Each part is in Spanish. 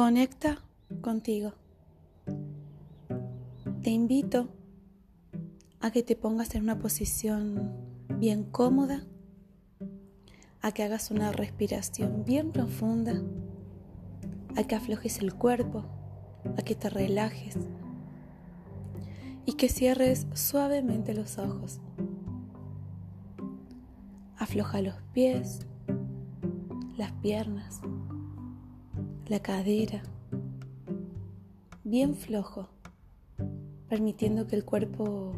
Conecta contigo. Te invito a que te pongas en una posición bien cómoda, a que hagas una respiración bien profunda, a que aflojes el cuerpo, a que te relajes y que cierres suavemente los ojos. Afloja los pies, las piernas la cadera, bien flojo, permitiendo que el cuerpo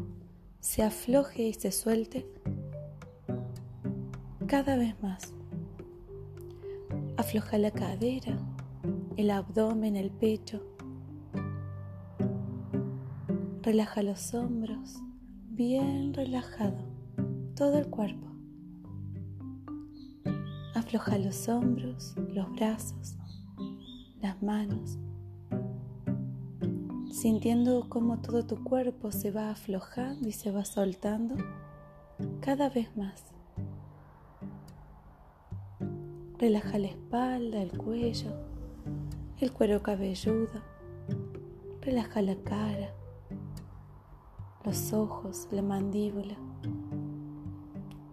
se afloje y se suelte cada vez más. Afloja la cadera, el abdomen, el pecho. Relaja los hombros, bien relajado, todo el cuerpo. Afloja los hombros, los brazos, las manos, sintiendo cómo todo tu cuerpo se va aflojando y se va soltando cada vez más. Relaja la espalda, el cuello, el cuero cabelludo. Relaja la cara, los ojos, la mandíbula,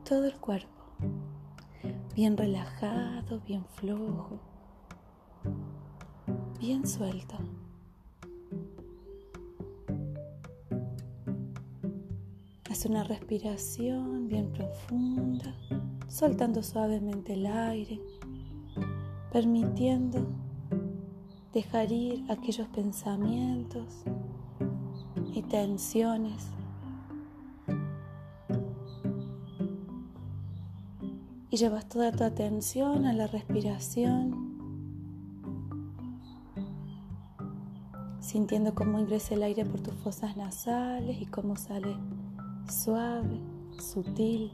todo el cuerpo. Bien relajado, bien flojo bien suelto. Haz una respiración bien profunda, soltando suavemente el aire, permitiendo dejar ir aquellos pensamientos y tensiones. Y llevas toda tu atención a la respiración sintiendo cómo ingresa el aire por tus fosas nasales y cómo sale suave, sutil.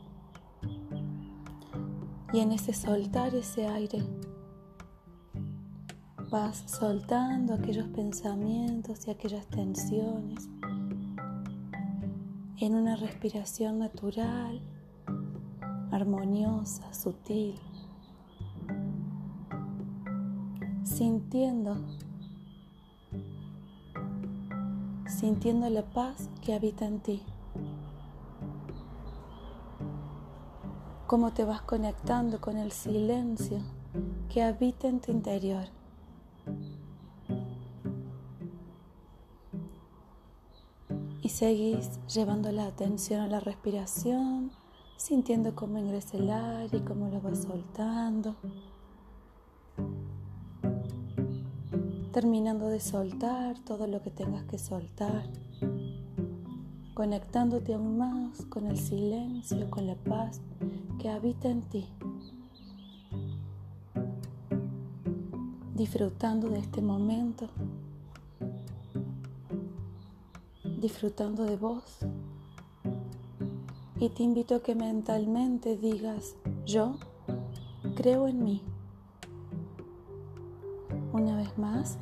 Y en ese soltar ese aire vas soltando aquellos pensamientos y aquellas tensiones en una respiración natural, armoniosa, sutil, sintiendo sintiendo la paz que habita en ti. Cómo te vas conectando con el silencio que habita en tu interior. Y seguís llevando la atención a la respiración, sintiendo cómo ingresa el aire y cómo lo vas soltando. Terminando de soltar todo lo que tengas que soltar, conectándote aún más con el silencio, con la paz que habita en ti, disfrutando de este momento, disfrutando de vos. Y te invito a que mentalmente digas, yo creo en mí. Una vez más,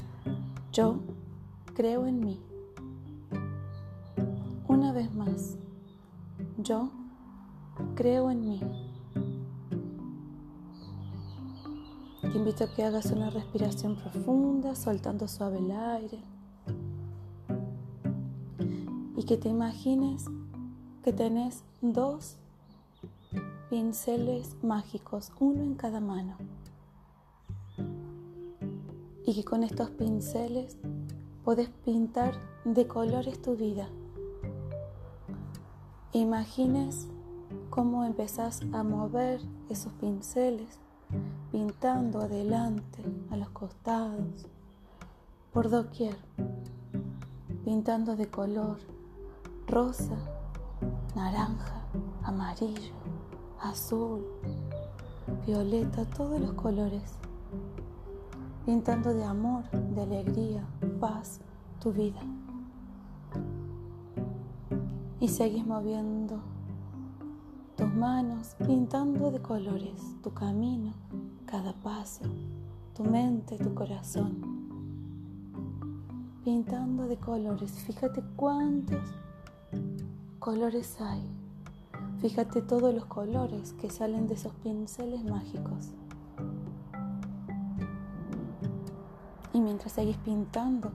yo creo en mí. Una vez más, yo creo en mí. Te invito a que hagas una respiración profunda, soltando suave el aire. Y que te imagines que tenés dos pinceles mágicos, uno en cada mano y que con estos pinceles puedes pintar de colores tu vida. Imagines cómo empezás a mover esos pinceles, pintando adelante, a los costados, por doquier, pintando de color rosa, naranja, amarillo, azul, violeta, todos los colores pintando de amor, de alegría, paz tu vida. Y seguís moviendo tus manos, pintando de colores tu camino, cada paso, tu mente, tu corazón. Pintando de colores, fíjate cuántos colores hay. Fíjate todos los colores que salen de esos pinceles mágicos. Y mientras seguís pintando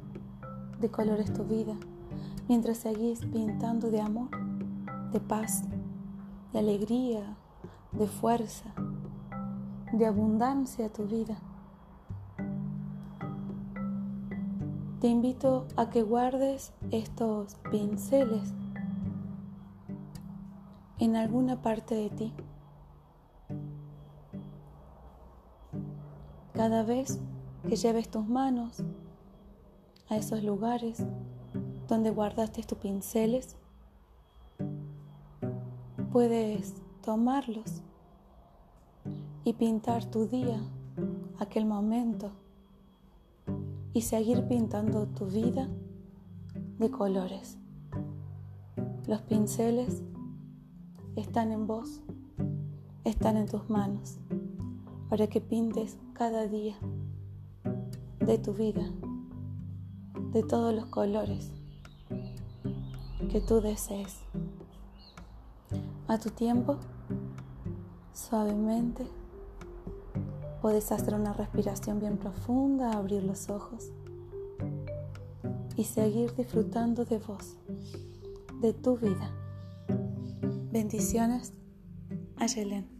de colores tu vida, mientras seguís pintando de amor, de paz, de alegría, de fuerza, de abundancia tu vida. Te invito a que guardes estos pinceles en alguna parte de ti. Cada vez que lleves tus manos a esos lugares donde guardaste tus pinceles, puedes tomarlos y pintar tu día, aquel momento, y seguir pintando tu vida de colores. Los pinceles están en vos, están en tus manos, para que pintes cada día de tu vida, de todos los colores que tú desees. A tu tiempo, suavemente, puedes hacer una respiración bien profunda, abrir los ojos y seguir disfrutando de vos, de tu vida. Bendiciones a Yelén.